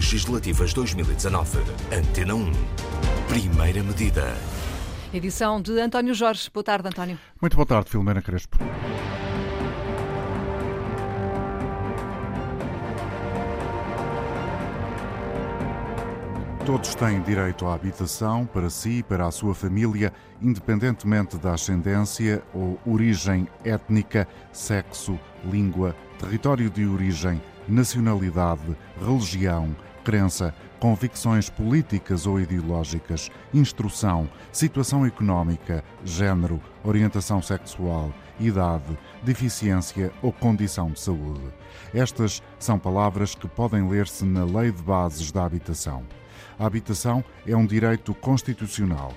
Legislativas 2019. Antena 1. Primeira medida. Edição de António Jorge. Boa tarde, António. Muito boa tarde, Filomena Crespo. Todos têm direito à habitação para si e para a sua família, independentemente da ascendência ou origem étnica, sexo, língua, território de origem, nacionalidade, religião, crença, convicções políticas ou ideológicas, instrução, situação económica, género, orientação sexual, idade, deficiência ou condição de saúde. Estas são palavras que podem ler-se na Lei de Bases da Habitação. A habitação é um direito constitucional.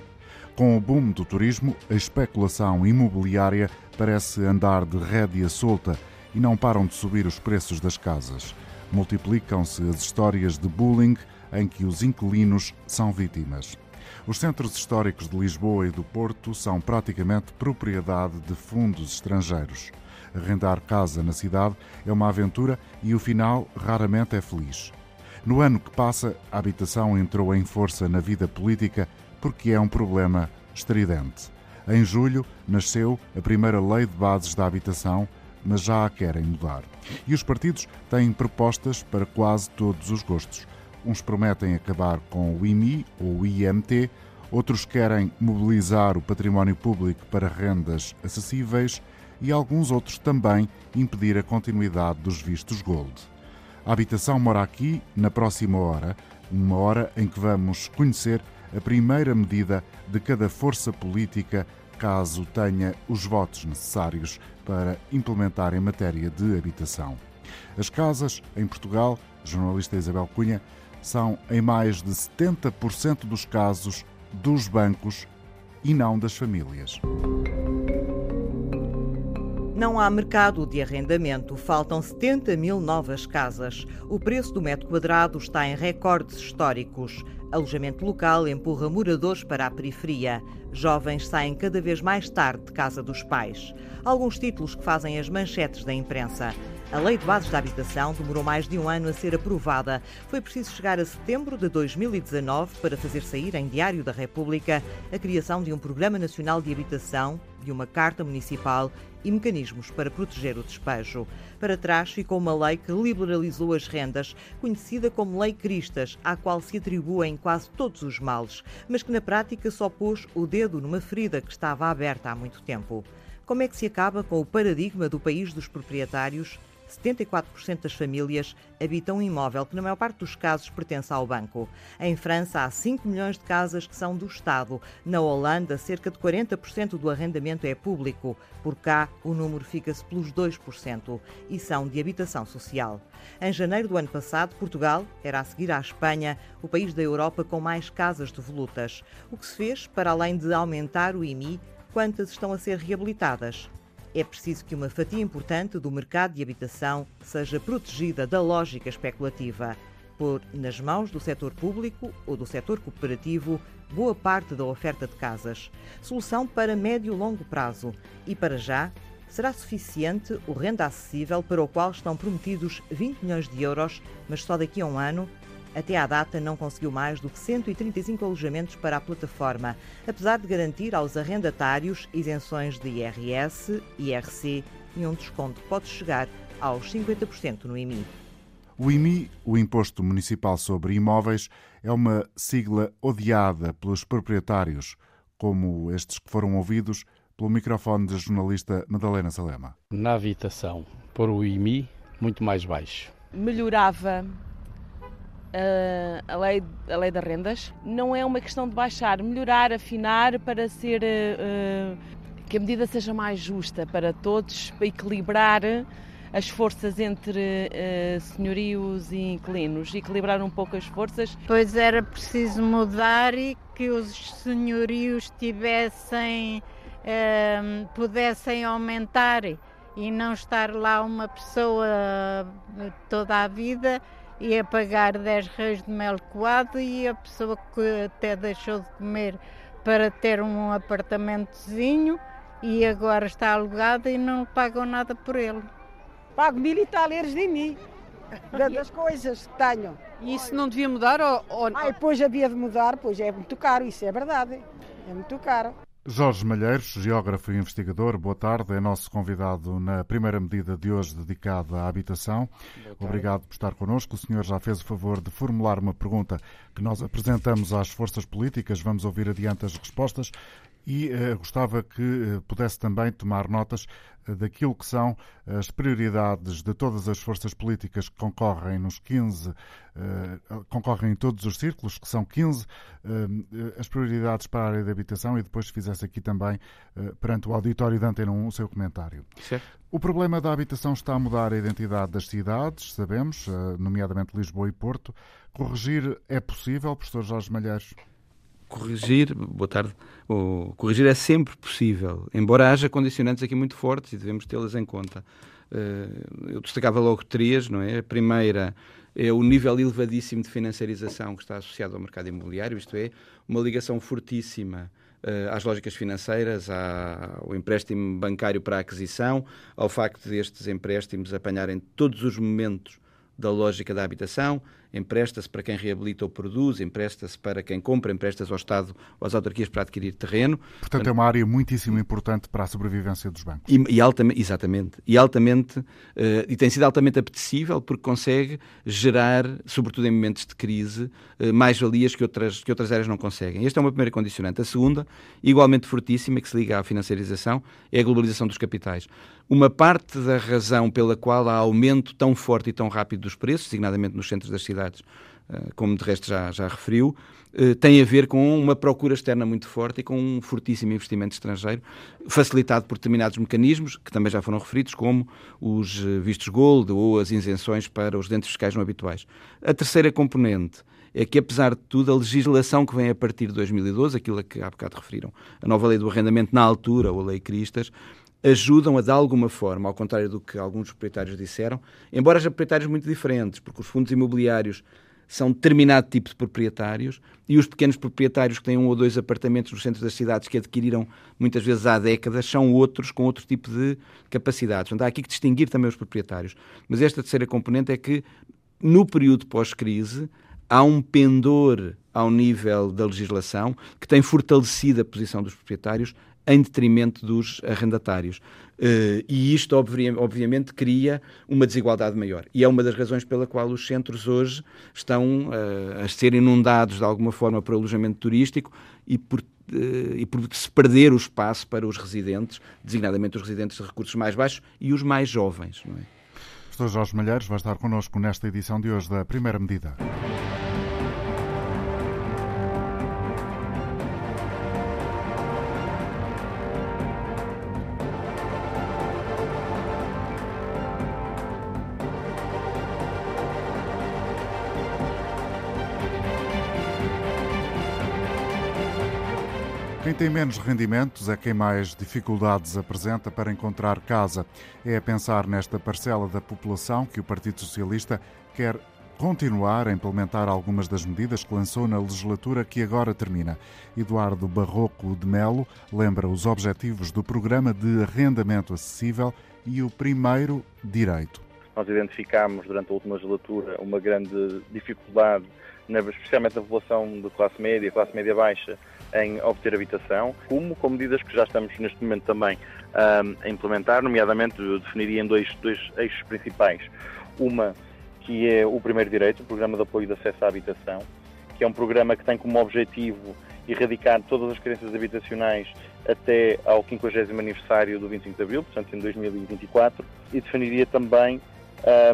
Com o boom do turismo, a especulação imobiliária parece andar de rédea solta e não param de subir os preços das casas. Multiplicam-se as histórias de bullying em que os inquilinos são vítimas. Os centros históricos de Lisboa e do Porto são praticamente propriedade de fundos estrangeiros. Arrendar casa na cidade é uma aventura e o final raramente é feliz. No ano que passa, a habitação entrou em força na vida política porque é um problema estridente. Em julho, nasceu a primeira Lei de Bases da Habitação, mas já a querem mudar. E os partidos têm propostas para quase todos os gostos. Uns prometem acabar com o IMI ou o IMT, outros querem mobilizar o património público para rendas acessíveis e alguns outros também impedir a continuidade dos vistos Gold. A habitação mora aqui na próxima hora, uma hora em que vamos conhecer a primeira medida de cada força política, caso tenha os votos necessários para implementar em matéria de habitação. As casas, em Portugal, jornalista Isabel Cunha, são em mais de 70% dos casos dos bancos e não das famílias. Não há mercado de arrendamento, faltam 70 mil novas casas. O preço do metro quadrado está em recordes históricos. Alojamento local empurra moradores para a periferia. Jovens saem cada vez mais tarde de casa dos pais. Alguns títulos que fazem as manchetes da imprensa. A Lei de Bases da Habitação demorou mais de um ano a ser aprovada. Foi preciso chegar a setembro de 2019 para fazer sair em Diário da República a criação de um Programa Nacional de Habitação, de uma Carta Municipal e mecanismos para proteger o despejo. Para trás ficou uma lei que liberalizou as rendas, conhecida como Lei Cristas, à qual se atribuem quase todos os males, mas que na prática só pôs o dedo numa ferida que estava aberta há muito tempo. Como é que se acaba com o paradigma do país dos proprietários? 74% das famílias habitam um imóvel que, na maior parte dos casos, pertence ao banco. Em França, há 5 milhões de casas que são do Estado. Na Holanda, cerca de 40% do arrendamento é público. Por cá, o número fica-se pelos 2% e são de habitação social. Em janeiro do ano passado, Portugal era a seguir à Espanha o país da Europa com mais casas devolutas. O que se fez para, além de aumentar o IMI, quantas estão a ser reabilitadas? É preciso que uma fatia importante do mercado de habitação seja protegida da lógica especulativa. Pôr nas mãos do setor público ou do setor cooperativo boa parte da oferta de casas. Solução para médio e longo prazo. E para já, será suficiente o renda acessível para o qual estão prometidos 20 milhões de euros, mas só daqui a um ano até à data, não conseguiu mais do que 135 alojamentos para a plataforma, apesar de garantir aos arrendatários isenções de IRS, IRC e um desconto que pode chegar aos 50% no IMI. O IMI, o Imposto Municipal sobre Imóveis, é uma sigla odiada pelos proprietários, como estes que foram ouvidos pelo microfone da jornalista Madalena Salema. Na habitação, por o IMI muito mais baixo. Melhorava a, lei, a lei das rendas. Não é uma questão de baixar, melhorar, afinar para ser. Uh, que a medida seja mais justa para todos, para equilibrar as forças entre uh, senhorios e inquilinos, equilibrar um pouco as forças. Pois era preciso mudar e que os senhorios tivessem, uh, pudessem aumentar e não estar lá uma pessoa toda a vida ia pagar 10 reis de mel coado e a pessoa que até deixou de comer para ter um apartamentozinho e agora está alugada e não pagam nada por ele. Pago mil e tal euros de mim, das coisas que tenho. E isso não devia mudar ou, ou... Ah, pois havia de mudar, pois é muito caro, isso é verdade. É muito caro. Jorge Malheiros, geógrafo e investigador, boa tarde. É nosso convidado na primeira medida de hoje dedicada à habitação. Obrigado por estar connosco. O senhor já fez o favor de formular uma pergunta que nós apresentamos às forças políticas. Vamos ouvir adiante as respostas e uh, gostava que uh, pudesse também tomar notas uh, daquilo que são as prioridades de todas as forças políticas que concorrem nos 15, concorrem em todos os círculos, que são 15, as prioridades para a área de habitação e depois fizesse aqui também, perante o auditório da Antena 1, o seu comentário. Certo. O problema da habitação está a mudar a identidade das cidades, sabemos, nomeadamente Lisboa e Porto. Corrigir é possível, professor Jorge Malheiros? Corrigir, boa tarde, o, corrigir é sempre possível, embora haja condicionantes aqui muito fortes e devemos tê-las em conta. Uh, eu destacava logo três, não é? A primeira é o nível elevadíssimo de financiarização que está associado ao mercado imobiliário, isto é, uma ligação fortíssima uh, às lógicas financeiras, ao empréstimo bancário para a aquisição, ao facto destes empréstimos apanharem todos os momentos da lógica da habitação, empresta-se para quem reabilita ou produz, empresta-se para quem compra, empresta-se ao Estado ou às autarquias para adquirir terreno. Portanto, é uma área muitíssimo importante para a sobrevivência dos bancos. E, e altamente, exatamente. E, altamente, uh, e tem sido altamente apetecível porque consegue gerar, sobretudo em momentos de crise, uh, mais valias que outras, que outras áreas não conseguem. Esta é uma primeira condicionante. A segunda, igualmente fortíssima, que se liga à financiarização, é a globalização dos capitais. Uma parte da razão pela qual há aumento tão forte e tão rápido dos preços, designadamente nos centros das cidades, eh, como de resto já, já referiu, eh, tem a ver com uma procura externa muito forte e com um fortíssimo investimento estrangeiro, facilitado por determinados mecanismos, que também já foram referidos, como os eh, vistos gold ou as isenções para os dentes fiscais não habituais. A terceira componente é que, apesar de tudo, a legislação que vem a partir de 2012, aquilo a que há bocado referiram, a nova lei do arrendamento na altura, ou a lei Cristas, ajudam a, de alguma forma, ao contrário do que alguns proprietários disseram, embora sejam proprietários muito diferentes, porque os fundos imobiliários são determinado tipo de proprietários e os pequenos proprietários que têm um ou dois apartamentos nos centros das cidades que adquiriram muitas vezes há décadas são outros com outro tipo de capacidades. Portanto, há aqui que distinguir também os proprietários. Mas esta terceira componente é que no período pós-crise há um pendor ao nível da legislação que tem fortalecido a posição dos proprietários em detrimento dos arrendatários. Uh, e isto, obviamente, cria uma desigualdade maior. E é uma das razões pela qual os centros hoje estão uh, a ser inundados de alguma forma por alojamento turístico e por, uh, e por se perder o espaço para os residentes, designadamente os residentes de recursos mais baixos e os mais jovens. Não é? Professor Jorge Malheiros vai estar connosco nesta edição de hoje da Primeira Medida. Tem menos rendimentos é quem mais dificuldades apresenta para encontrar casa. É a pensar nesta parcela da população que o Partido Socialista quer continuar a implementar algumas das medidas que lançou na legislatura que agora termina. Eduardo Barroco de Melo lembra os objetivos do Programa de Arrendamento Acessível e o primeiro direito. Nós identificámos durante a última legislatura uma grande dificuldade, especialmente na população de classe média, classe média baixa, em obter habitação, como com medidas que já estamos neste momento também a implementar, nomeadamente eu definiria em dois, dois eixos principais. Uma que é o primeiro direito, o Programa de Apoio de Acesso à Habitação, que é um programa que tem como objetivo erradicar todas as carências habitacionais até ao 50 aniversário do 25 de Abril, portanto em 2024, e definiria também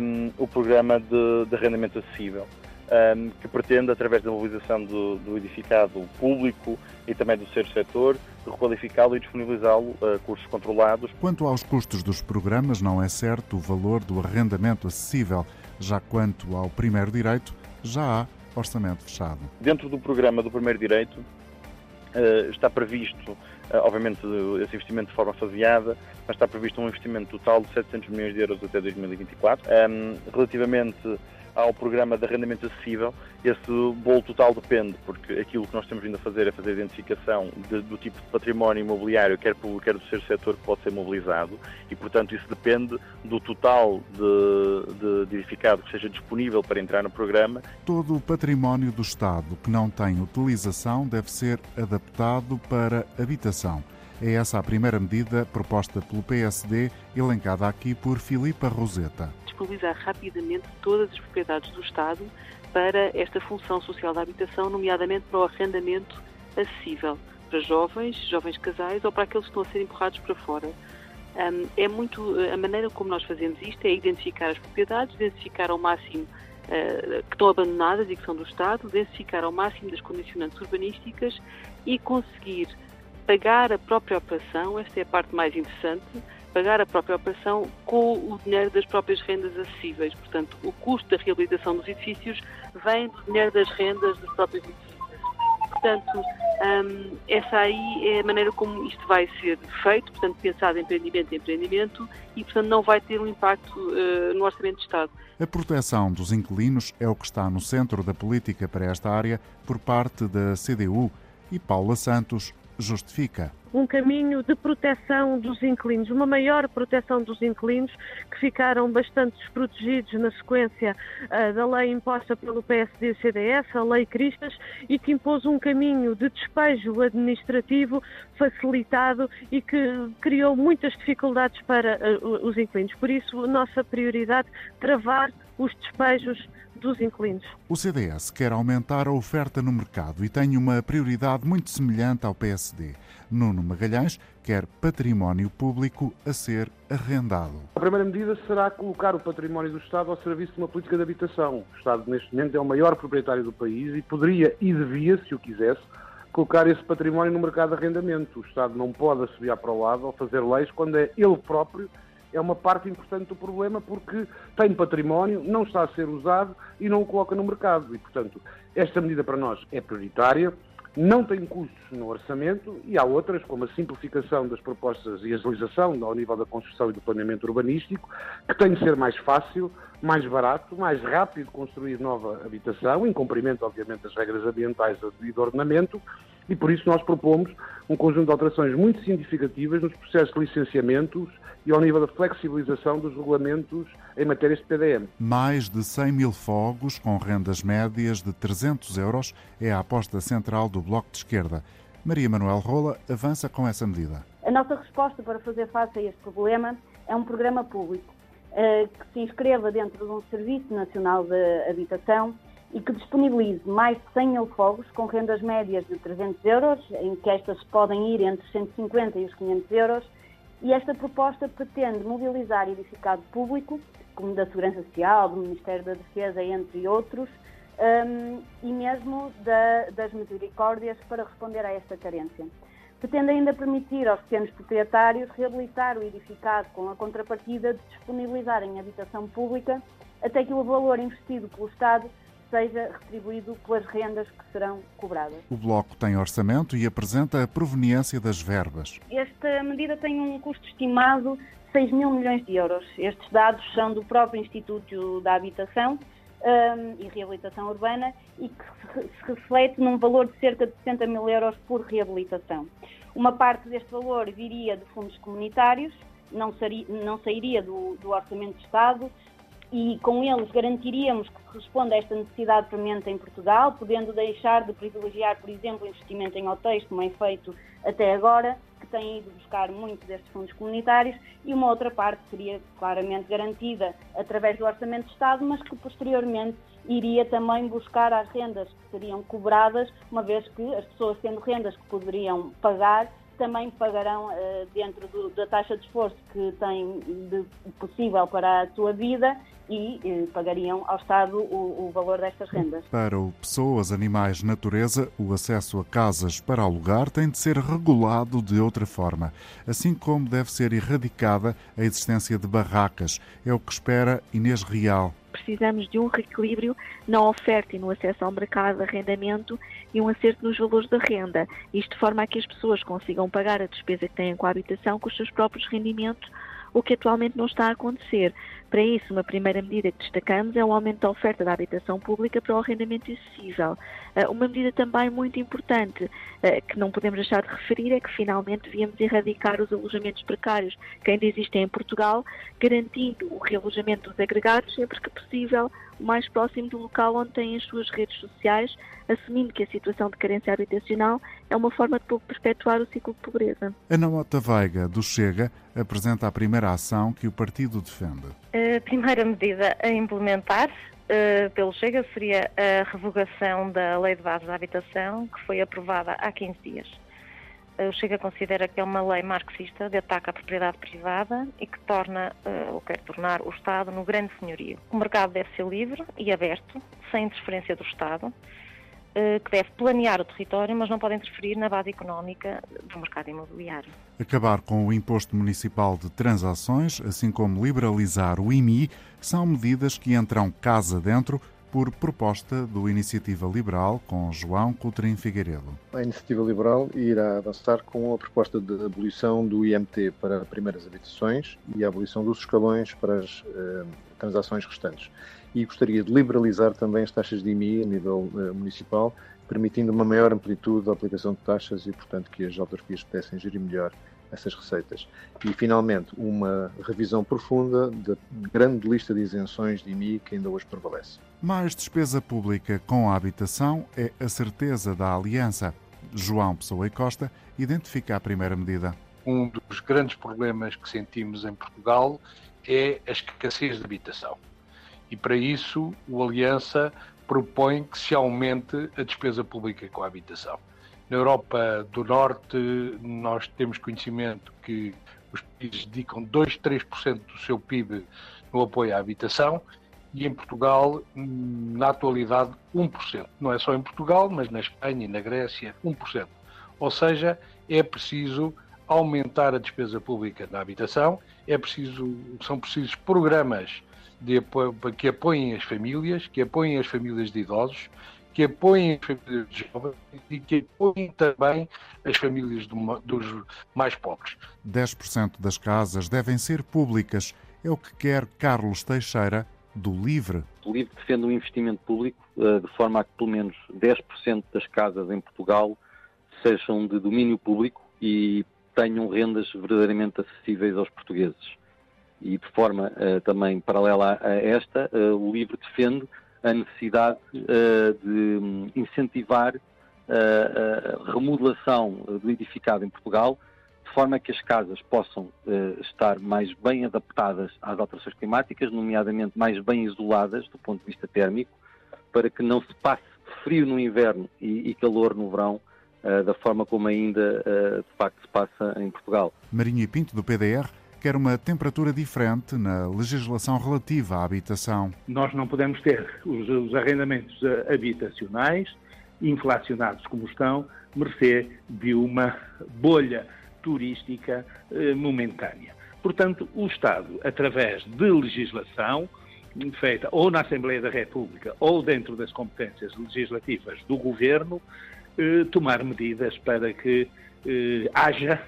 um, o programa de, de arrendamento acessível, um, que pretende, através da mobilização do, do, edificado público e também do terceiro setor, requalificá-lo e disponibilizá-lo a custos controlados. Quanto aos custos dos programas, não é certo o valor do arrendamento acessível. Já quanto ao primeiro direito, já há orçamento fechado. Dentro do programa do primeiro direito, uh, está previsto eh, obviamente esse investimento de forma faseada, mas está previsto um investimento total de 700 milhões de euros até 2024. Um, relativamente ao programa de arrendamento acessível, esse bolo total depende, porque aquilo que nós temos vindo a fazer é fazer a identificação de, do tipo de património imobiliário, quer público, quer do terceiro setor, que pode ser mobilizado, e portanto isso depende do total de, de, edificado que seja disponível para entrar no programa. Todo o património do Estado que não tem utilização deve ser adaptado para habitação. É essa a primeira medida proposta pelo PSD, elencada aqui por Filipa Roseta. Disponibilizar rapidamente todas as propriedades do Estado para esta função social da habitação, nomeadamente para o arrendamento acessível para jovens, jovens casais ou para aqueles que estão a ser empurrados para fora. é muito a maneira como nós fazemos isto é identificar as propriedades, identificar ao máximo uh, que estão abandonadas e que são do Estado, identificar ao máximo das condicionantes urbanísticas e conseguir pagar a própria operação, esta é a parte mais interessante, pagar a própria operação com o dinheiro das próprias rendas acessíveis. Portanto, o custo da reabilitação dos edifícios vem do dinheiro das rendas dos próprios edifícios. Portanto, um, essa aí é a maneira como isto vai ser feito, portanto, pensado em empreendimento em empreendimento e, portanto, não vai ter um impacto uh, no Orçamento de Estado. A proteção dos inquilinos é o que está no centro da política para esta área por parte da CDU e Paula Santos, justifica. Um caminho de proteção dos inquilinos, uma maior proteção dos inquilinos que ficaram bastante desprotegidos na sequência uh, da lei imposta pelo PSD e CDS, a Lei Cristas, e que impôs um caminho de despejo administrativo facilitado e que criou muitas dificuldades para uh, os inquilinos. Por isso, nossa prioridade travar os despejos dos inquilinos. O CDS quer aumentar a oferta no mercado e tem uma prioridade muito semelhante ao PSD. Nuno Magalhães quer património público a ser arrendado. A primeira medida será colocar o património do Estado ao serviço de uma política de habitação. O Estado, neste momento, é o maior proprietário do país e poderia e devia, se o quisesse, colocar esse património no mercado de arrendamento. O Estado não pode assobiar para o lado ou fazer leis quando é ele próprio é uma parte importante do problema porque tem património, não está a ser usado e não o coloca no mercado. E, portanto, esta medida para nós é prioritária, não tem custos no orçamento e há outras, como a simplificação das propostas e agilização ao nível da construção e do planeamento urbanístico, que tem de ser mais fácil, mais barato, mais rápido construir nova habitação, em cumprimento, obviamente, das regras ambientais e de ordenamento, e por isso nós propomos um conjunto de alterações muito significativas nos processos de licenciamentos e ao nível da flexibilização dos regulamentos em matéria de PDM. Mais de 100 mil fogos com rendas médias de 300 euros é a aposta central do Bloco de Esquerda. Maria Manuel Rola avança com essa medida. A nossa resposta para fazer face a este problema é um programa público que se inscreva dentro de um Serviço Nacional de Habitação e que disponibilize mais de 100 mil fogos com rendas médias de 300 euros, em que estas podem ir entre os 150 e os 500 euros, e esta proposta pretende mobilizar edificado público, como da Segurança Social, do Ministério da Defesa, entre outros, um, e mesmo da, das misericórdias para responder a esta carência. Pretende ainda permitir aos pequenos proprietários reabilitar o edificado com a contrapartida de disponibilizarem habitação pública até que o valor investido pelo Estado seja retribuído pelas rendas que serão cobradas. O Bloco tem orçamento e apresenta a proveniência das verbas. Esta medida tem um custo estimado de 6 mil milhões de euros. Estes dados são do próprio Instituto da Habitação um, e Reabilitação Urbana e que se reflete num valor de cerca de 60 mil euros por reabilitação. Uma parte deste valor viria de fundos comunitários, não, seria, não sairia do, do Orçamento de Estado, e com eles garantiríamos que responda a esta necessidade premente em Portugal, podendo deixar de privilegiar, por exemplo, investimento em hotéis, como é feito até agora, que tem ido buscar muito destes fundos comunitários, e uma outra parte seria claramente garantida através do Orçamento de Estado, mas que posteriormente iria também buscar as rendas que seriam cobradas, uma vez que as pessoas tendo rendas que poderiam pagar, também pagarão uh, dentro do, da taxa de esforço que têm de possível para a sua vida e uh, pagariam ao Estado o, o, valor destas rendas. Para o pessoas, animais, natureza, o acesso a casas para alugar tem de ser regulado de outra forma, assim como deve ser erradicada a existência de barracas. É o que espera Inês Real, precisamos de um reequilíbrio na oferta e no acesso ao mercado de arrendamento e um acerto nos valores da renda. Isto de forma a que as pessoas consigam pagar a despesa que têm com a habitação com os seus próprios rendimentos o que atualmente não está a acontecer. Para isso, uma primeira medida que destacamos é o aumento da oferta da habitação pública para o arrendamento acessível. Ah, uma medida também muito importante ah, que não podemos deixar de referir é que finalmente devíamos erradicar os alojamentos precários que ainda existem em Portugal, garantindo o realojamento dos agregados sempre que possível, o mais próximo do local onde têm as suas redes sociais, assumindo que a situação de carência habitacional é uma forma de perpetuar o ciclo de pobreza. Ana Mota Veiga, do Chega, apresenta a primeira ação que o partido defende. A primeira medida a implementar uh, pelo Chega seria a revogação da Lei de Base da Habitação, que foi aprovada há 15 dias. O Chega considera que é uma lei marxista de ataque à propriedade privada e que torna, uh, ou quer tornar, o Estado no grande senhorio. O mercado deve ser livre e aberto, sem interferência do Estado, eh, que deve planear o território, mas não pode interferir na base económica do mercado imobiliário. Acabar com o imposto municipal de transações, assim como liberalizar o IMI, são medidas que entram casa dentro por proposta do Iniciativa Liberal com João Coutrinho Figueiredo. A Iniciativa Liberal irá avançar com a proposta de abolição do IMT para primeiras habitações e a abolição dos escalões para as eh, transações restantes e gostaria de liberalizar também as taxas de IMI a nível uh, municipal, permitindo uma maior amplitude da aplicação de taxas e, portanto, que as autarquias pudessem gerir melhor essas receitas. E, finalmente, uma revisão profunda da grande lista de isenções de IMI que ainda hoje prevalece. Mais despesa pública com a habitação é a certeza da aliança. João Pessoa e Costa identifica a primeira medida. Um dos grandes problemas que sentimos em Portugal é a escassez de habitação e para isso o Aliança propõe que se aumente a despesa pública com a habitação. Na Europa do Norte, nós temos conhecimento que os países dedicam 2, 3% do seu PIB no apoio à habitação e em Portugal, na atualidade, 1%. Não é só em Portugal, mas na Espanha e na Grécia, 1%. Ou seja, é preciso aumentar a despesa pública na habitação, é preciso, são precisos programas de, que apoiem as famílias, que apoiem as famílias de idosos, que apoiem as famílias de jovens e que apoiem também as famílias do, dos mais pobres. 10% das casas devem ser públicas. É o que quer Carlos Teixeira, do LIVRE. O LIVRE defende um investimento público eh, de forma a que pelo menos 10% das casas em Portugal sejam de domínio público e tenham rendas verdadeiramente acessíveis aos portugueses e de forma uh, também paralela a esta, uh, o LIVRE defende a necessidade uh, de incentivar a remodelação do edificado em Portugal, de forma que as casas possam estar mais bem adaptadas às alterações climáticas, nomeadamente mais bem isoladas do ponto de vista térmico, para que não se passe frio no inverno e calor no verão, da forma como ainda de facto se passa em Portugal. Marinho e Pinto, do PDR, quer uma temperatura diferente na legislação relativa à habitação. Nós não podemos ter os, os arrendamentos habitacionais inflacionados como estão, mercê de uma bolha turística eh, momentânea. Portanto, o Estado, através de legislação feita ou na Assembleia da República ou dentro das competências legislativas do Governo, eh, tomar medidas para que eh, haja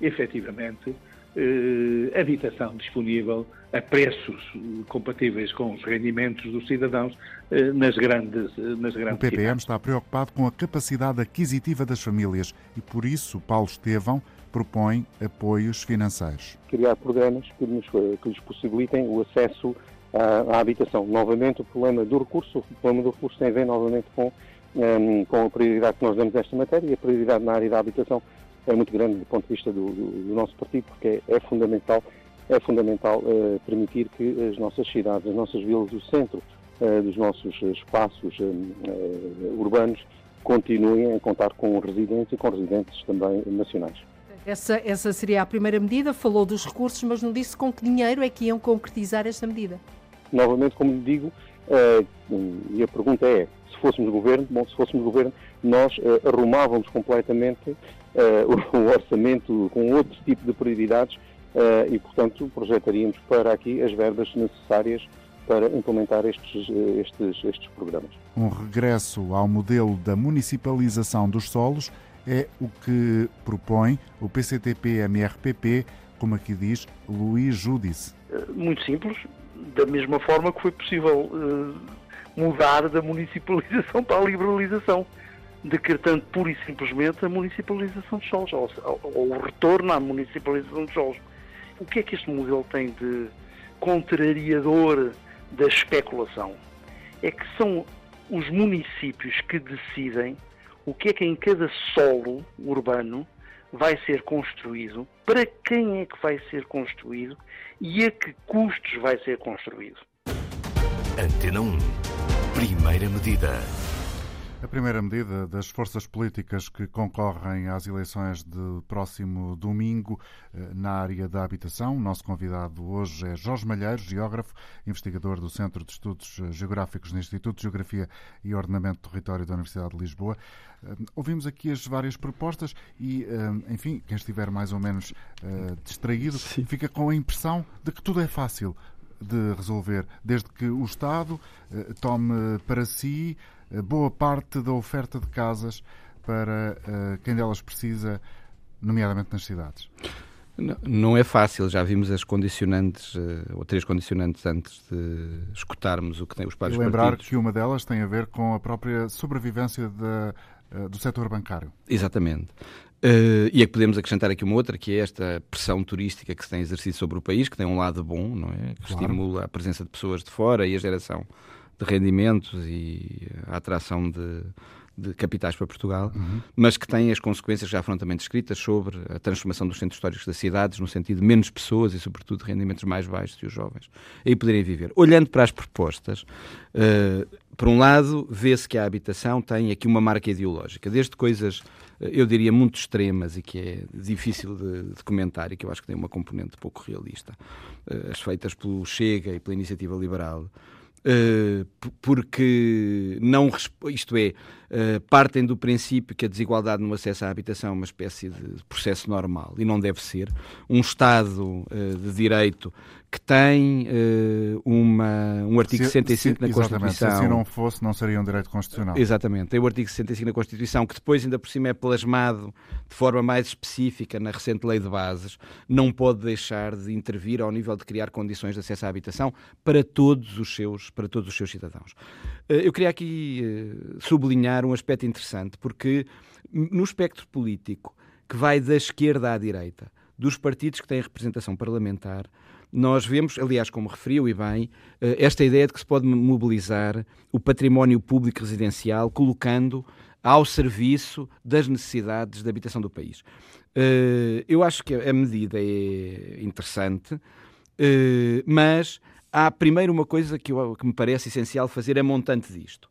efetivamente eh, habitação disponível a preços compatíveis com os rendimentos dos cidadãos eh, nas grandes, eh, nas grandes O PPM cidades. está preocupado com a capacidade aquisitiva das famílias e, por isso, Paulo Estevão propõe apoios financeiros. Criar programas que, nos, que lhes possibilitem o acesso à, à, habitação. Novamente, o problema do recurso, o problema do recurso tem a ver novamente com, um, ehm, com a prioridade que nós damos a esta matéria e a prioridade na área da habitação é muito grande do ponto de vista do, do, do nosso partido, porque é, é fundamental, é fundamental uh, permitir que as nossas cidades, as nossas vilas, o centro uh, dos nossos espaços uh, urbanos continuem a contar com residentes e com residentes também nacionais. Essa, essa seria a primeira medida. Falou dos recursos, mas não disse com que dinheiro é que iam concretizar esta medida. Novamente, como lhe digo, e a pergunta é, se fôssemos governo, bom, se fôssemos governo, nós arrumávamos completamente uh, o orçamento com outro tipo de prioridades uh, e, portanto, projetaríamos para aqui as verbas necessárias para implementar estes, eh, estes, estes programas. Um regresso ao modelo da municipalização dos solos é o que propõe o PCTP-MRPP como aqui diz Luís Judice? Muito simples, da mesma forma que foi possível mudar da municipalização para a liberalização, decretando pura e simplesmente a municipalização de solos, ou, ou o retorno à municipalização de solos. O que é que este modelo tem de contrariador da especulação? É que são os municípios que decidem o que é que em cada solo urbano vai ser construído, para quem é que vai ser construído e a que custos vai ser construído. Antena 1. Primeira medida. A primeira medida das forças políticas que concorrem às eleições de próximo domingo eh, na área da habitação. O nosso convidado hoje é Jorge Malheiro, geógrafo, investigador do Centro de Estudos Geográficos do Instituto de Geografia e Ordenamento do Território da Universidade de Lisboa. Eh, ouvimos aqui as várias propostas e, eh, enfim, quem estiver mais ou menos distraído Sim. fica com a impressão de que tudo é fácil de resolver, desde que o Estado tome para si boa parte da oferta de casas para uh, quem delas precisa, nomeadamente nas cidades? Não, não é fácil, já vimos as condicionantes, uh, ou três condicionantes antes de escutarmos o que tem os vários e lembrar partidos. que uma delas tem a ver com a própria sobrevivência uh, do setor bancário. Exatamente. Uh, e é que podemos acrescentar aqui uma outra, que é esta pressão turística que se tem exercido sobre o país, que tem um lado bom, não é? Que claro. estimula a presença de pessoas de fora e a geração de rendimentos e a atração de, de capitais para Portugal, uhum. mas que tem as consequências já foram também descritas sobre a transformação dos centros históricos das cidades, no sentido de menos pessoas e, sobretudo, rendimentos mais baixos e os jovens aí poderem viver. Olhando para as propostas, uh, por um lado, vê-se que a habitação tem aqui uma marca ideológica, desde coisas, uh, eu diria, muito extremas e que é difícil de, de, comentar e que eu acho que tem uma componente pouco realista, uh, as feitas pelo Chega e pela Iniciativa Liberal, porque não, isto é, uh, partem do princípio que a desigualdade no acesso à habitação é uma espécie de processo normal e não deve ser. Um Estado uh, de direito que tem uh, uma, um artigo se, 65 se, na Constituição. Se assim não fosse, não seria um direito constitucional. Exatamente. Tem o artigo 65 na Constituição, que depois, ainda por cima, é plasmado de forma mais específica na recente Lei de Bases, não pode deixar de intervir ao nível de criar condições de acesso à habitação para todos os seus, para todos os seus cidadãos. Uh, eu queria aqui uh, sublinhar um aspecto interessante, porque no espectro político que vai da esquerda à direita, dos partidos que têm representação parlamentar, nós vemos, aliás, como referiu e bem, eh, esta ideia de que se pode mobilizar o património público residencial colocando ao serviço das necessidades de habitação do país. Eh, eu acho que a medida é interessante, eh, mas há primeiro uma coisa que, que me parece essencial fazer, é montante disto.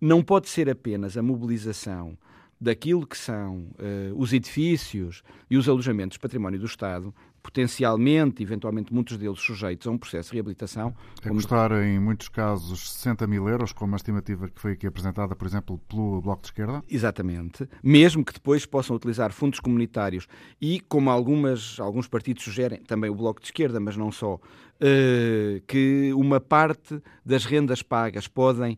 Não pode ser apenas a mobilização daquilo que são uh, os edifícios e os alojamentos património do Estado, potencialmente, eventualmente muitos deles sujeitos a um processo de reabilitação. É como... custar, em muitos casos, 60 mil euros, como a estimativa que foi aqui apresentada, por exemplo, pelo Bloco de Esquerda? Exatamente. Mesmo que depois possam utilizar fundos comunitários e, como algumas, alguns partidos sugerem, também o Bloco de Esquerda, mas não só, uh, que uma parte das rendas pagas podem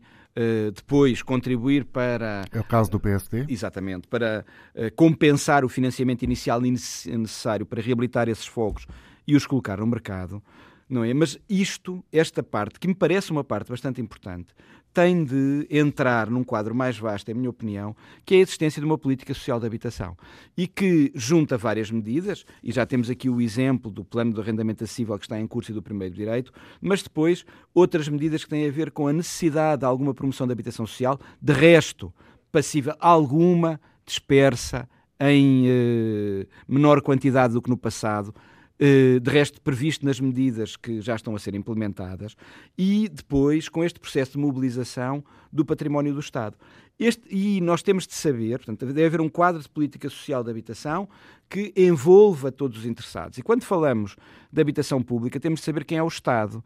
depois contribuir para. É o caso do PSD? Exatamente, para uh, compensar o financiamento inicial necessário para reabilitar esses fogos e os colocar no mercado, não é? Mas isto, esta parte, que me parece uma parte bastante importante, tem de entrar num quadro mais vasto, em minha opinião, que é a existência de uma política social de habitação. E que junta várias medidas, e já temos aqui o exemplo do plano de arrendamento acessível que está em curso e do primeiro direito, mas depois outras medidas que têm a ver com a necessidade de alguma promoção da habitação social, de resto, passível alguma, dispersa, em eh, menor quantidade do que no passado, de resto previsto nas medidas que já estão a ser implementadas, e depois com este processo de mobilização do património do Estado. Este, e nós temos de saber, portanto, deve haver um quadro de política social de habitação que envolva todos os interessados. E quando falamos de habitação pública, temos de saber quem é o Estado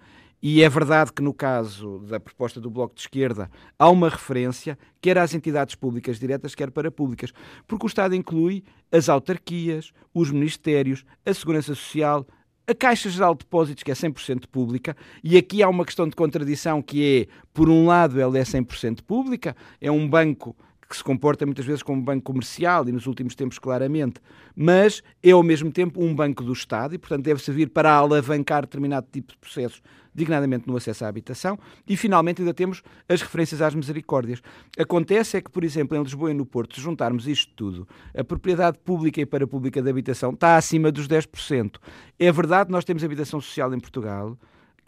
e é verdade que no caso da proposta do Bloco de Esquerda há uma referência quer às entidades públicas diretas, quer para públicas, porque o Estado inclui as autarquias, os ministérios, a Segurança Social, a Caixa Geral de Depósitos, que é 100% pública, e aqui há uma questão de contradição que é, por um lado, ela é 100% pública, é um banco que se comporta muitas vezes como um banco comercial e nos últimos tempos claramente, mas é ao mesmo tempo um banco do Estado e, portanto, deve servir para alavancar determinado tipo de processos, dignadamente no acesso à habitação. E, finalmente, ainda temos as referências às misericórdias. Acontece é que, por exemplo, em Lisboa e no Porto, se juntarmos isto tudo, a propriedade pública e parapública da habitação está acima dos 10%. É verdade, nós temos habitação social em Portugal,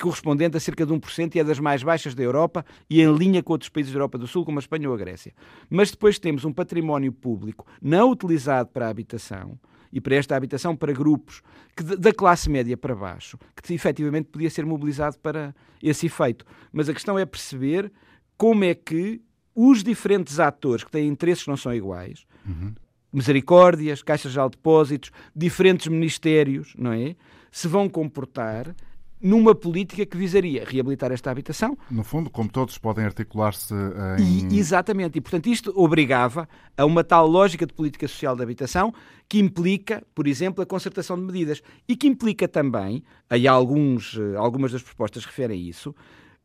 correspondente a cerca de 1% e é das mais baixas da Europa e em linha com outros países da Europa do Sul, como a Espanha ou a Grécia. Mas depois temos um património público não utilizado para a habitação e para esta habitação para grupos que, da classe média para baixo, que efetivamente podia ser mobilizado para esse efeito. Mas a questão é perceber como é que os diferentes atores que têm interesses que não são iguais, uhum. misericórdias, caixas de depósitos, diferentes ministérios, não é? Se vão comportar numa política que visaria reabilitar esta habitação. No fundo, como todos podem articular-se em... E, exatamente, e portanto isto obrigava a uma tal lógica de política social de habitação que implica, por exemplo, a concertação de medidas e que implica também, aí alguns, eh, algumas das propostas referem isso,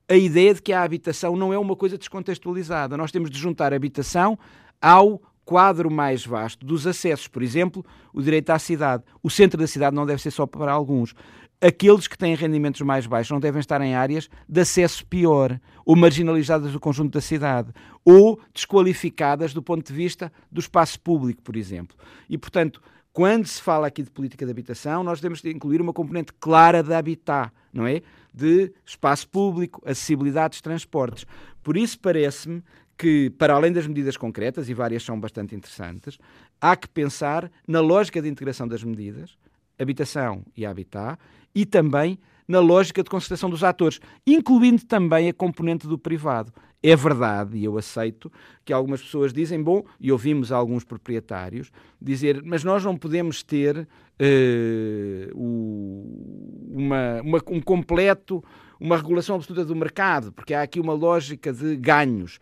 a ideia de que a habitação não é uma coisa descontextualizada. Nós temos de juntar a habitação ao quadro mais vasto dos acessos, por exemplo, o direito à cidade. O centro da cidade não deve ser só para alguns aqueles que têm rendimentos mais baixos não devem estar em áreas de acesso pior, ou marginalizadas do conjunto da cidade, ou desqualificadas do ponto de vista do espaço público, por exemplo. E, portanto, quando se fala aqui de política de habitação, nós temos de incluir uma componente clara de habitat, não é? De espaço público, acessibilidade dos transportes. Por isso parece-me que, para além das medidas concretas, e várias são bastante interessantes, há que pensar na lógica de integração das medidas, habitação e habitat, e também na lógica de concertação dos atores, incluindo também a componente do privado. É verdade, e eu aceito, que algumas pessoas dizem, bom, e ouvimos alguns proprietários dizer, mas nós não podemos ter uh, o, uma, uma, um completo, uma regulação absoluta do mercado, porque há aqui uma lógica de ganhos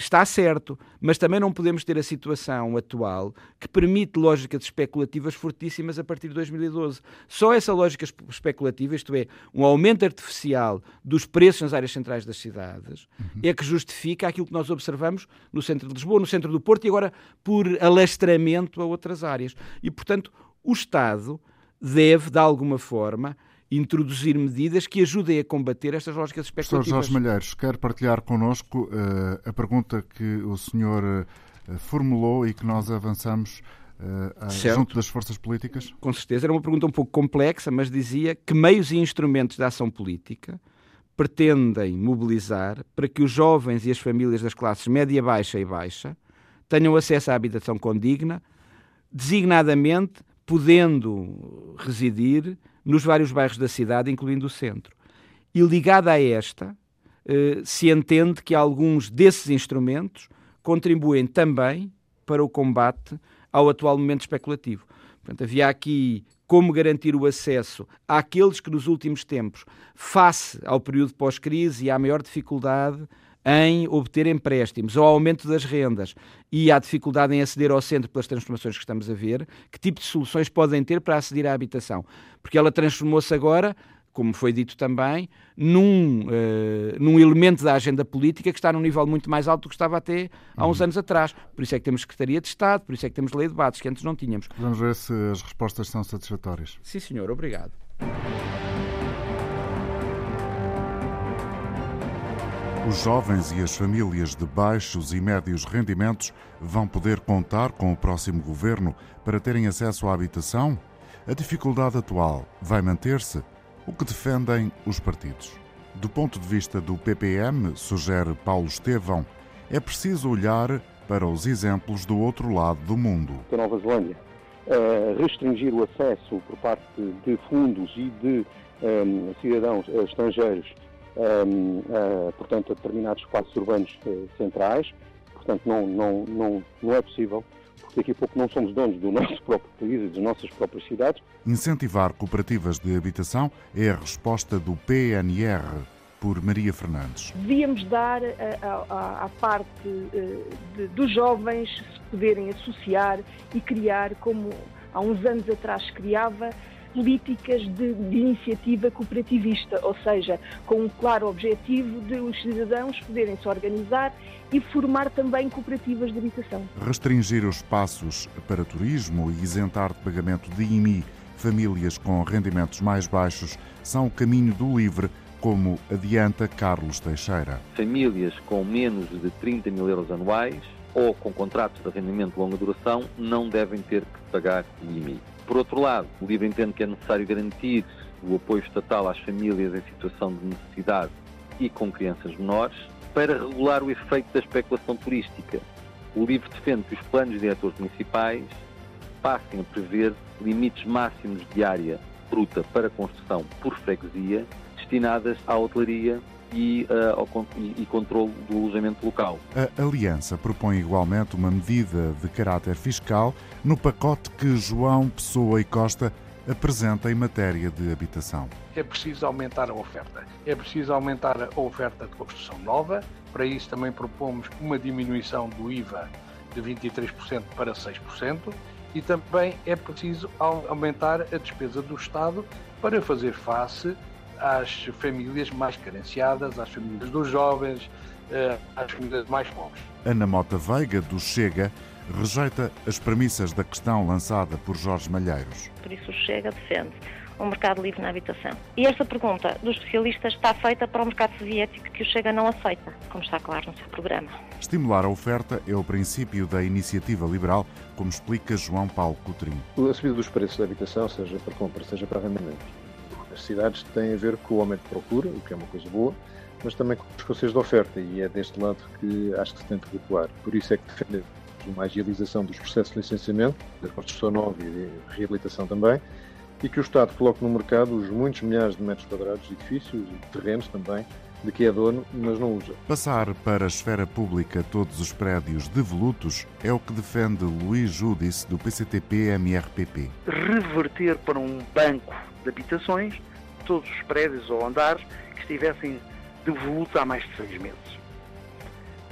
está certo, mas também não podemos ter a situação atual que permite lógicas especulativas fortíssimas a partir de 2012. Só essa lógica especulativa, isto é, um aumento artificial dos preços nas áreas centrais das cidades, uhum. é que justifica aquilo que nós observamos no centro de Lisboa, no centro do Porto e agora por alastramento a outras áreas. E, portanto, o Estado deve, de alguma forma, introduzir medidas que ajudem a combater estas lógicas especulativas. Professor Jorge Malheiros, quer partilhar connosco uh, a pergunta que o senhor uh, formulou e que nós avançamos uh, junto das forças políticas? Com certeza, era uma pergunta um pouco complexa, mas dizia que meios e instrumentos de ação política pretendem mobilizar para que os jovens e as famílias das classes média, baixa e baixa tenham acesso à habitação condigna, designadamente podendo residir nos vários bairros da cidade, incluindo o centro. E ligada a esta, eh, se entende que alguns desses instrumentos contribuem também para o combate ao atual momento especulativo. Portanto, havia aqui como garantir o acesso àqueles que nos últimos tempos, face ao período pós-crise e à maior dificuldade em obter empréstimos, ao aumento das rendas e à dificuldade em aceder ao centro pelas transformações que estamos a ver, que tipo de soluções podem ter para aceder à habitação? Porque ela transformou-se agora como foi dito também, num, uh, num elemento da agenda política que está num nível muito mais alto do que estava até há uns uhum. anos atrás. Por isso é que temos Secretaria de Estado, por isso é que temos lei de debates, que antes não tínhamos. Vamos ver se as respostas são satisfatórias. Sim, senhor. Obrigado. Os jovens e as famílias de baixos e médios rendimentos vão poder contar com o próximo governo para terem acesso à habitação? A dificuldade atual vai manter-se? O que defendem os partidos? Do ponto de vista do PPM, sugere Paulo Estevão, é preciso olhar para os exemplos do outro lado do mundo. Da Nova Zelândia, uh, restringir o acesso por parte de fundos e de um, cidadãos estrangeiros um, uh, portanto, a determinados espaços urbanos uh, centrais. Portanto, não, não, não, não é possível, porque daqui a pouco não somos donos do nosso próprio país e das nossas próprias cidades. Incentivar cooperativas de habitação é a resposta do PNR por Maria Fernandes. Devíamos dar à parte uh, de, dos jovens se poderem associar e criar, como há uns anos atrás criava, políticas de, de, iniciativa cooperativista, ou seja, com um claro objetivo de os cidadãos poderem se organizar e formar também cooperativas de habitação. Restringir os espaços para turismo e isentar de pagamento de IMI famílias com rendimentos mais baixos são o caminho do livre, como adianta Carlos Teixeira. Famílias com menos de 30 mil euros anuais ou com contratos de arrendamento de longa duração não devem ter que pagar o IMI. Por outro lado, o LIVRE entende que é necessário garantir o apoio estatal às famílias em situação de necessidade e com crianças menores para regular o efeito da especulação turística. O LIVRE defende que os planos diretores municipais passem a prever limites máximos de área bruta para construção por freguesia destinadas à hotelaria e, uh, e, e controle do alojamento local. A Aliança propõe igualmente uma medida de caráter fiscal no pacote que João Pessoa e Costa apresenta em matéria de habitação. É preciso aumentar a oferta. É preciso aumentar a oferta de construção nova. Para isso também propomos uma diminuição do IVA de 23% para 6% e também é preciso aumentar a despesa do Estado para fazer face às famílias mais carenciadas, às famílias dos jovens, eh, às famílias mais pobres. Ana Mota Veiga, do Chega, rejeita as premissas da questão lançada por Jorge Malheiros. Por isso o Chega defende um mercado livre na habitação. E esta pergunta dos especialistas está feita para o mercado soviético que o Chega não aceita, como está claro no seu programa. Estimular a oferta é o princípio da iniciativa liberal, como explica João Paulo Coutrinho. A subida dos preços da habitação, seja para compra, seja para arrendamento, as cidades têm a ver com o aumento de procura, o que é uma coisa boa, mas também com os conselhos de oferta, e é deste lado que acho que se tem de recuar. Por isso é que defendemos uma agilização dos processos de licenciamento, da construção nova e de reabilitação também, e que o Estado coloque no mercado os muitos milhares de metros quadrados de edifícios e terrenos também, de que é dono, mas não usa. Passar para a esfera pública todos os prédios devolutos é o que defende Luís Judice, do PCTP-MRPP. Reverter para um banco de habitações, todos os prédios ou andares que estivessem devolutos há mais de seis meses.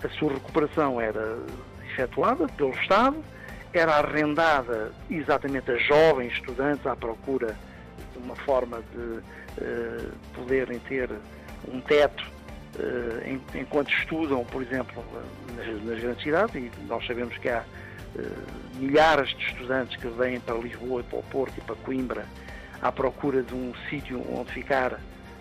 A sua recuperação era efetuada pelo Estado, era arrendada exatamente a jovens estudantes à procura de uma forma de uh, poderem ter um teto uh, enquanto estudam, por exemplo, nas, nas, grandes cidades, e nós sabemos que há uh, milhares de estudantes que vêm para Lisboa, para o Porto e para Coimbra à procura de um sítio onde ficar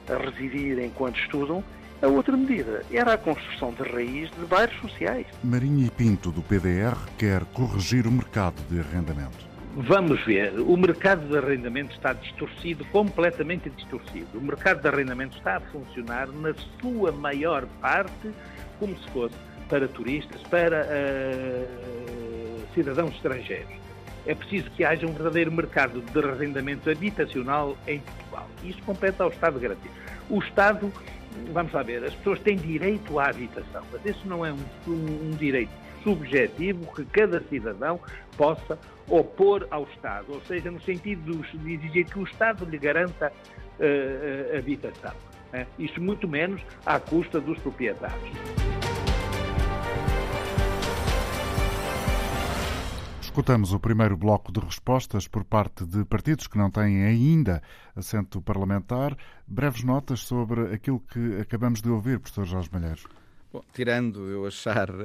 a residir enquanto estudam. A outra medida era a construção de raiz de bairros sociais. Marinho e Pinto, do PDR, quer corrigir o mercado de arrendamento. Vamos ver, o mercado de arrendamento está distorcido, completamente distorcido. O mercado de arrendamento está a funcionar, na sua maior parte, como se fosse para turistas, para uh, cidadãos estrangeiros é preciso que haja um verdadeiro mercado de arrendamento habitacional em Portugal. Isso compete ao Estado garantir. O Estado, vamos lá ver, as pessoas têm direito à habitação, mas isso não é um, um, um direito subjetivo que cada cidadão possa opor ao Estado, ou seja, no sentido de exigir que o Estado lhe garanta uh, habitação. Né? Isso muito menos à custa dos proprietários. Escutamos o primeiro bloco de respostas por parte de partidos que não têm ainda assento parlamentar. Breves notas sobre aquilo que acabamos de ouvir, professor Jorge Malheiros. Bom, tirando eu achar uh,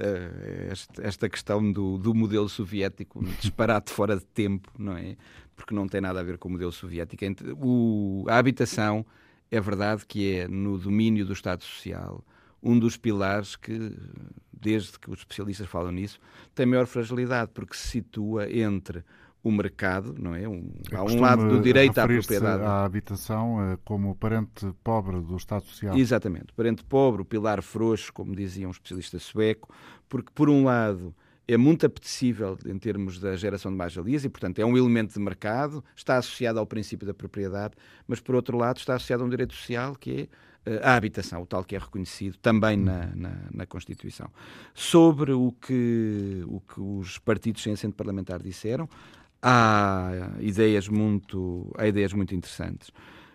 esta questão do, do, modelo soviético um disparate fora de tempo, não é? Porque não tem nada a ver com o modelo soviético. O, a habitação é verdade que é no domínio do Estado Social um dos pilares que desde que os especialistas falam nisso, tem maior fragilidade, porque se situa entre o mercado, não é? Um, há um lado do direito à propriedade. à habitação eh, como parente pobre do Estado Social. Exatamente. Parente pobre, o pilar frouxo, como diziam um especialista sueco, porque, por um lado, é muito apetecível em termos da geração de mais-valias e, portanto, é um elemento de mercado, está associado ao princípio da propriedade, mas, por outro lado, está associado a um direito social que é à habitação, o tal que é reconhecido também na, na, na, Constituição. Sobre o que, o que os partidos sem assento parlamentar disseram, há ideias muito, há ideias muito interessantes.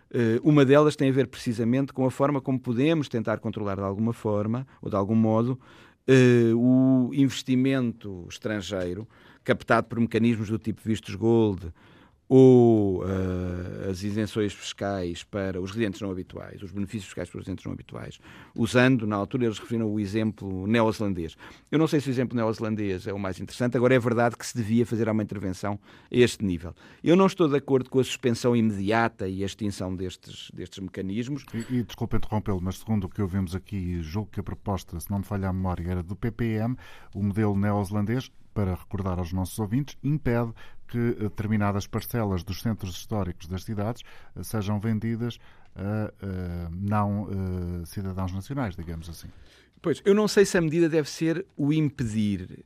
Uh, uma delas tem a ver precisamente com a forma como podemos tentar controlar de alguma forma, ou de algum modo, uh, o investimento estrangeiro captado por mecanismos do tipo vistos gold ou uh, as isenções fiscais para os residentes não habituais, os benefícios fiscais para os residentes não habituais, usando, na altura, eles referiram o exemplo neozelandês. Eu não sei se o exemplo neozelandês é o mais interessante, agora é verdade que se devia fazer uma intervenção a este nível. Eu não estou de acordo com a suspensão imediata e a extinção destes, destes mecanismos. E, e desculpe interrompê-lo, mas segundo o que ouvimos aqui, julgo que a proposta, se não me falha a memória, era do PPM, o modelo neozelandês, para recordar aos nossos ouvintes, impede que determinadas parcelas dos centros históricos das cidades eh, sejam vendidas a, a não cidadãos nacionais, digamos assim. Pois, eu não sei se a medida deve ser o impedir.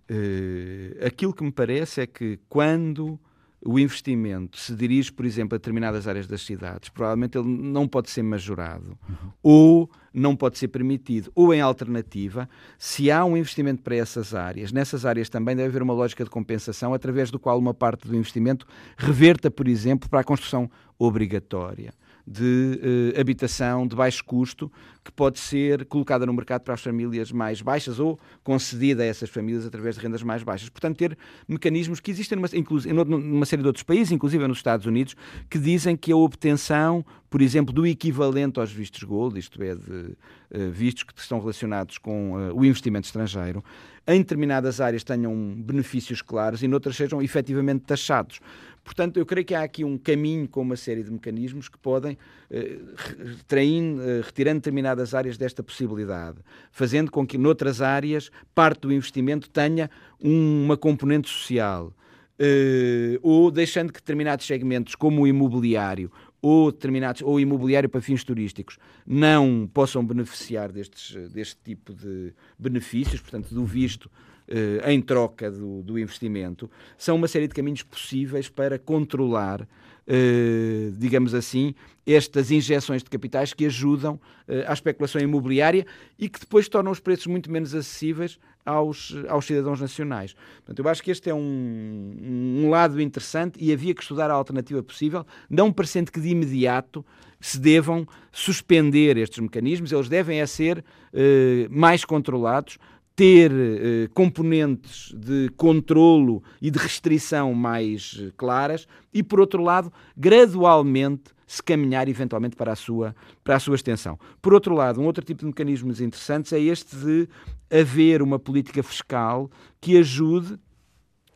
Aquilo que me parece é que quando o investimento se dirige, por exemplo, a determinadas áreas das cidades, provavelmente ele não pode ser majorado uhum. ou não pode ser permitido. Ou, em alternativa, se há um investimento para essas áreas, nessas áreas também deve haver uma lógica de compensação através do qual uma parte do investimento reverta, por exemplo, para a construção obrigatória de uh, habitação de baixo custo que pode ser colocada no mercado para as famílias mais baixas ou concedida a essas famílias através de rendas mais baixas. Portanto, ter mecanismos que existem numa, numa série de outros países, inclusive nos Estados Unidos, que dizem que a obtenção, por exemplo, do equivalente aos vistos gold, isto é, de uh, vistos que estão relacionados com uh, o investimento estrangeiro, em determinadas áreas tenham benefícios claros e noutras sejam efetivamente taxados. Portanto, eu creio que há aqui um caminho com uma série de mecanismos que podem, eh, eh, retirando determinadas áreas desta possibilidade, fazendo com que noutras áreas parte do investimento tenha uma componente social. Eh, ou deixando que determinados segmentos, como o imobiliário ou determinados ou imobiliário para fins turísticos não possam beneficiar destes, deste tipo de benefícios, portanto, do visto em troca do, do, investimento, são uma série de caminhos possíveis para controlar, eh, digamos assim, estas injeções de capitais que ajudam eh, à especulação imobiliária e que depois tornam os preços muito menos acessíveis aos, aos cidadãos nacionais. Portanto, eu acho que este é um, um lado interessante e havia que estudar a alternativa possível, não parecendo que de imediato se devam suspender estes mecanismos, eles devem a ser eh, mais controlados, ter eh, componentes de controlo e de restrição mais eh, claras e, por outro lado, gradualmente se caminhar eventualmente para a sua, para a sua extensão. Por outro lado, um outro tipo de mecanismos interessantes é este de haver uma política fiscal que ajude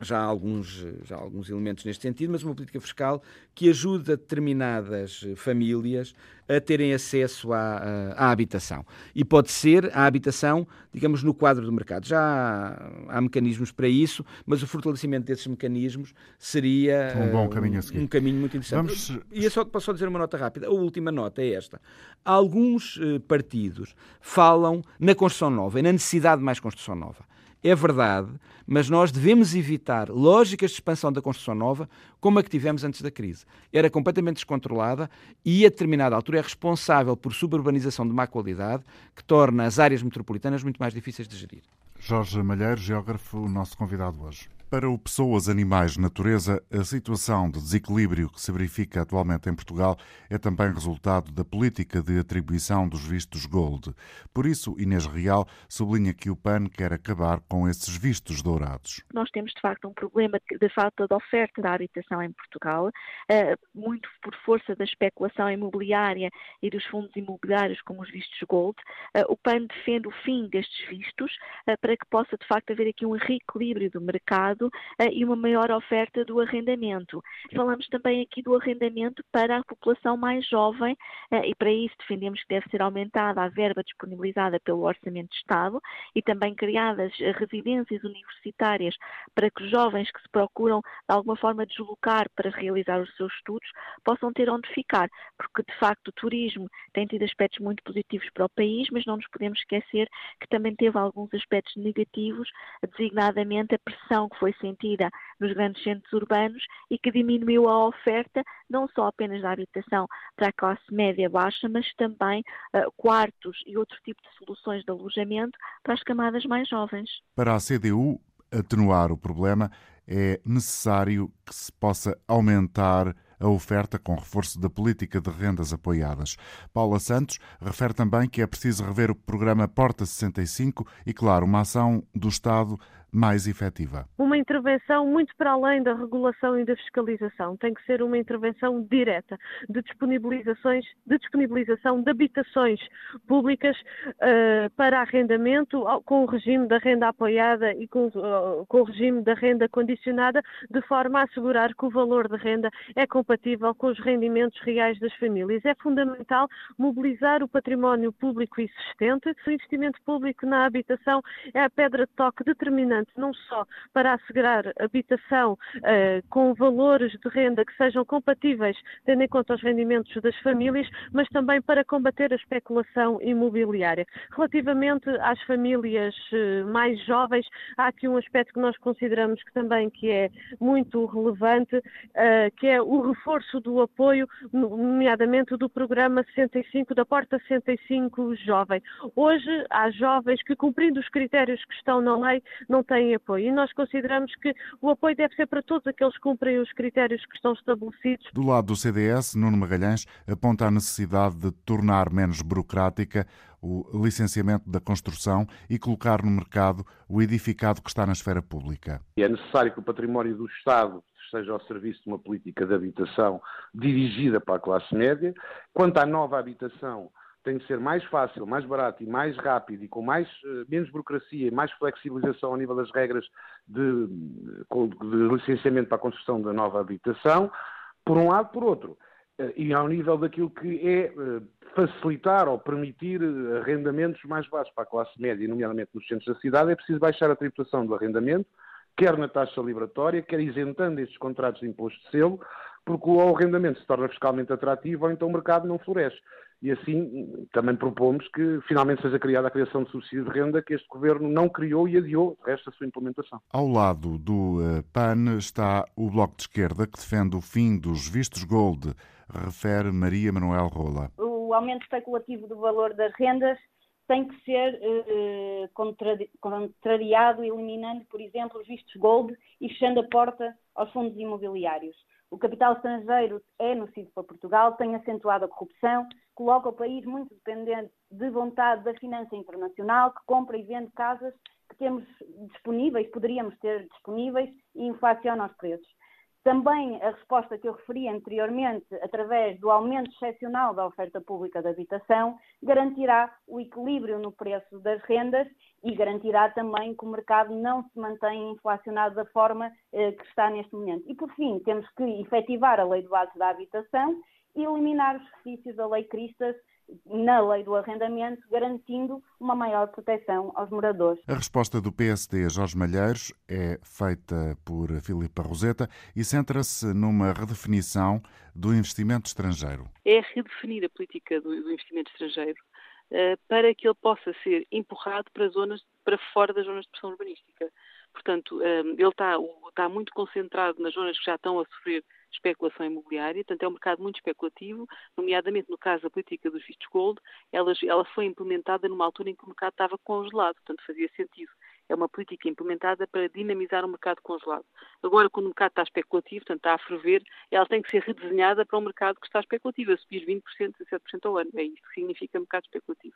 já há alguns, já há alguns elementos neste sentido, mas uma política fiscal que ajuda determinadas famílias a terem acesso à, à, habitação. E pode ser a habitação, digamos, no quadro do mercado. Já há, há, mecanismos para isso, mas o fortalecimento desses mecanismos seria um bom caminho a seguir. Um, caminho muito interessante. Vamos... E só, posso só dizer uma nota rápida. A última nota é esta. Alguns eh, partidos falam na construção nova e na necessidade de mais construção nova. É verdade, mas nós devemos evitar lógicas de expansão da construção nova como a que tivemos antes da crise. Era completamente descontrolada e, a determinada altura, é responsável por suburbanização de má qualidade que torna as áreas metropolitanas muito mais difíceis de gerir. Jorge Malheiro, geógrafo, o nosso convidado hoje. Para o Pessoas, Animais, Natureza, a situação de desequilíbrio que se verifica atualmente em Portugal é também resultado da política de atribuição dos vistos Gold. Por isso, Inês Real sublinha que o PAN quer acabar com esses vistos dourados. Nós temos, de facto, um problema de falta de oferta da habitação em Portugal, eh, muito por força da especulação imobiliária e dos fundos imobiliários como os vistos Gold. Eh, o PAN defende o fim destes vistos eh, para que possa, de facto, haver aqui um reequilíbrio do mercado mercado uh, e uma maior oferta do arrendamento. Falamos também aqui do arrendamento para a população mais jovem uh, e para isso defendemos que deve ser aumentada a verba disponibilizada pelo Orçamento de Estado e também criadas eh, residências universitárias para que os jovens que se procuram de alguma forma deslocar para realizar os seus estudos possam ter onde ficar, porque de facto o turismo tem tido aspectos muito positivos para o país, mas não nos podemos esquecer que também teve alguns aspectos negativos, designadamente a pressão que foi foi sentida nos grandes centros urbanos e que diminuiu a oferta não só apenas da habitação para a classe média baixa, mas também uh, quartos e outro tipo de soluções de alojamento para as camadas mais jovens. Para a CDU, atenuar o problema é necessário que se possa aumentar a oferta com reforço da política de rendas apoiadas. Paula Santos refere também que é preciso rever o programa Porta 65 e, claro, uma ação do Estado mais efetiva? Uma intervenção muito para além da regulação e da fiscalização. Tem que ser uma intervenção direta de disponibilizações, de disponibilização de habitações públicas uh, para arrendamento com o regime da renda apoiada e com, uh, com o regime da renda condicionada, de forma a assegurar que o valor da renda é compatível com os rendimentos reais das famílias. É fundamental mobilizar o património público existente. O investimento público na habitação é a pedra de toque determinante não só para assegurar habitação uh, com valores de renda que sejam compatíveis, tendo em conta os rendimentos das famílias, mas também para combater a especulação imobiliária. Relativamente às famílias uh, mais jovens, há aqui um aspecto que nós consideramos que também que é muito relevante, uh, que é o reforço do apoio, nomeadamente do programa 65, da Porta 65 Jovem. Hoje, há jovens que, cumprindo os critérios que estão na lei, não têm apoio. E nós consideramos que o apoio deve ser para todos aqueles que cumprem os critérios que estão estabelecidos. Do lado do CDS, Nuno Magalhães aponta a necessidade de tornar menos burocrática o licenciamento da construção e colocar no mercado o edificado que está na esfera pública. É necessário que o património do Estado esteja ao serviço de uma política de habitação dirigida para a classe média. Quanto à nova habitação, tem de ser mais fácil, mais barato e mais rápido e com mais, uh, menos burocracia e mais flexibilização ao nível das regras de, de, licenciamento para a construção da nova habitação, por um lado, por outro. Uh, e ao nível daquilo que é uh, facilitar ou permitir arrendamentos mais baixos para a classe média, nomeadamente nos centros da cidade, é preciso baixar a tributação do arrendamento, quer na taxa liberatória, quer isentando estes contratos de imposto de selo, porque o arrendamento se torna fiscalmente atrativo ou então o mercado não floresce. E assim também propomos que finalmente seja criada a criação de subsídio de renda que este governo não criou e adiou, resta a sua implementação. Ao lado do eh, PAN está o Bloco de Esquerda que defende o fim dos vistos gold, refere Maria Manuel Rola. O aumento especulativo do valor das rendas tem que ser eh, contrariado, eliminando, por exemplo, os vistos gold e fechando a porta aos fundos imobiliários. O capital estrangeiro é nocivo para Portugal, tem acentuado a corrupção, coloca o país muito dependente de vontade da finança internacional, que compra e vende casas que temos disponíveis, poderíamos ter disponíveis, e inflaciona os preços. Também a resposta que eu referi anteriormente, através do aumento excepcional da oferta pública de habitação, garantirá o equilíbrio no preço das rendas e garantirá também que o mercado não se mantenha inflacionado da forma eh, que está neste momento. E, por fim, temos que efetivar a lei de base da habitação eliminar os resquícios da lei Cristas na lei do arrendamento, garantindo uma maior proteção aos moradores. A resposta do PSD Jorge Malheiros é feita por Filipe Roseta e centra-se numa redefinição do investimento estrangeiro. É redefinir a política do, investimento estrangeiro uh, para que ele possa ser empurrado para zonas para fora das zonas de pressão urbanística. Portanto, eh, ele está, está muito concentrado nas zonas que já estão a sofrer especulação imobiliária, portanto é um mercado muito especulativo, nomeadamente no caso da política dos vistos gold, ela, ela foi implementada numa altura em que o mercado estava congelado, portanto fazia sentido. É uma política implementada para dinamizar o mercado congelado. Agora, quando o mercado está especulativo, portanto está a ferver, ela tem que ser redesenhada para um mercado que está especulativo, a subir 20%, 17% ao ano. É isso que significa mercado especulativo.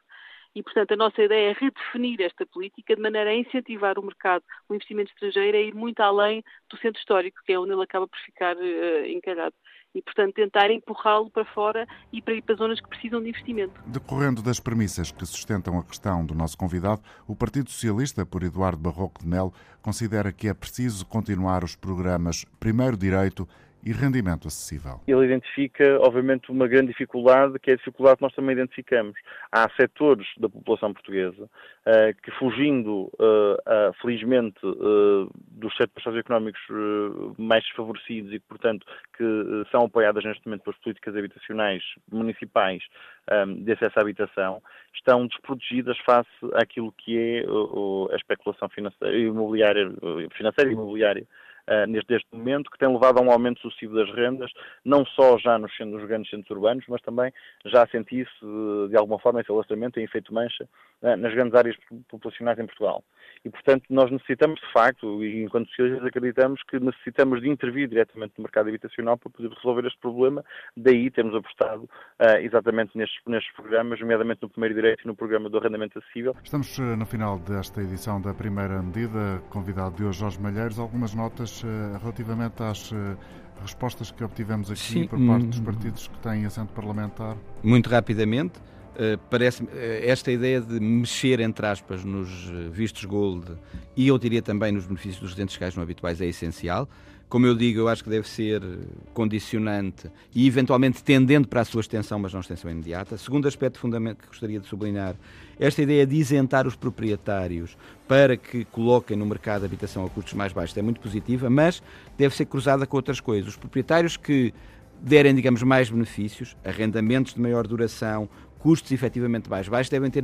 E, portanto, a nossa ideia é redefinir esta política de maneira a incentivar o mercado, o investimento estrangeiro, a ir muito além do centro histórico, que é onde ele acaba por ficar uh, encalhado e, portanto, tentar empurrá-lo para fora e para ir para zonas que precisam de investimento. Decorrendo das premissas que sustentam a questão do nosso convidado, o Partido Socialista, por Eduardo Barroco de Melo, considera que é preciso continuar os programas Primeiro Direito e rendimento acessível. Ele identifica, obviamente, uma grande dificuldade, que é a dificuldade que nós também identificamos. Há setores da população portuguesa uh, que, fugindo, uh, uh, felizmente, dos setores socioeconómicos mais desfavorecidos e portanto, que são apoiadas neste momento pelas políticas habitacionais municipais um, de acesso à habitação, estão desprotegidas face àquilo que é a especulação financeira, imobiliária, financeira e imobiliária neste, neste momento, que tem levado a um aumento sucessivo das rendas, não só já nos, nos grandes centros urbanos, mas também já senti-se, de alguma forma, esse alastramento tem efeito mancha uh, nas grandes áreas populacionais em Portugal. E, portanto, nós necessitamos, de facto, e enquanto socialistas acreditamos que necessitamos de intervir diretamente no mercado habitacional para poder resolver este problema, daí temos apostado uh, exatamente nestes, nestes programas, nomeadamente no primeiro direito e no programa do arrendamento acessível. Estamos no final desta edição da primeira medida, convidado de hoje Jorge Malheiros, algumas notas relativamente às respostas que obtivemos aqui Sim. por parte dos hum. partidos que têm assento parlamentar? Muito rapidamente. Uh, parece uh, esta ideia de mexer, entre aspas, nos eh, vistos gold e eu diria também nos benefícios dos residentes fiscais não habituais é essencial. Como eu digo, eu acho que deve ser condicionante e eventualmente tendendo para a sua extensão, mas não extensão imediata. Segundo aspecto fundamental que gostaria de sublinhar, esta ideia de isentar os proprietários para que coloquem no mercado habitação a custos mais baixos é muito positiva, mas deve ser cruzada com outras coisas. Os proprietários que derem, digamos, mais benefícios, arrendamentos de maior duração, custos efetivamente mais baixos, devem ter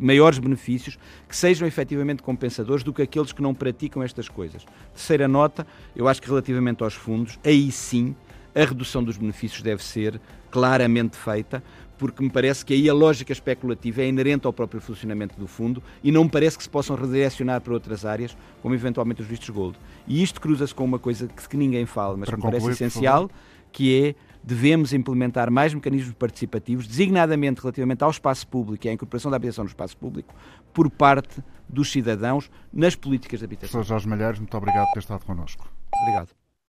maiores benefícios que sejam efetivamente compensadores do que aqueles que não praticam estas coisas. Terceira nota, eu acho que relativamente aos fundos, aí sim a redução dos benefícios deve ser claramente feita, porque me parece que aí a lógica especulativa é inerente ao próprio funcionamento do fundo e não me parece que se possam redirecionar para outras áreas, como eventualmente os vistos gold. E isto cruza-se com uma coisa que, que ninguém fala, mas para que me parece essencial, que é devemos implementar mais mecanismos participativos, designadamente relativamente ao espaço público e à incorporação da habitação no espaço público, por parte dos cidadãos nas políticas de habitação. Professor Jorge Malheiros, muito obrigado por ter estado connosco. Obrigado.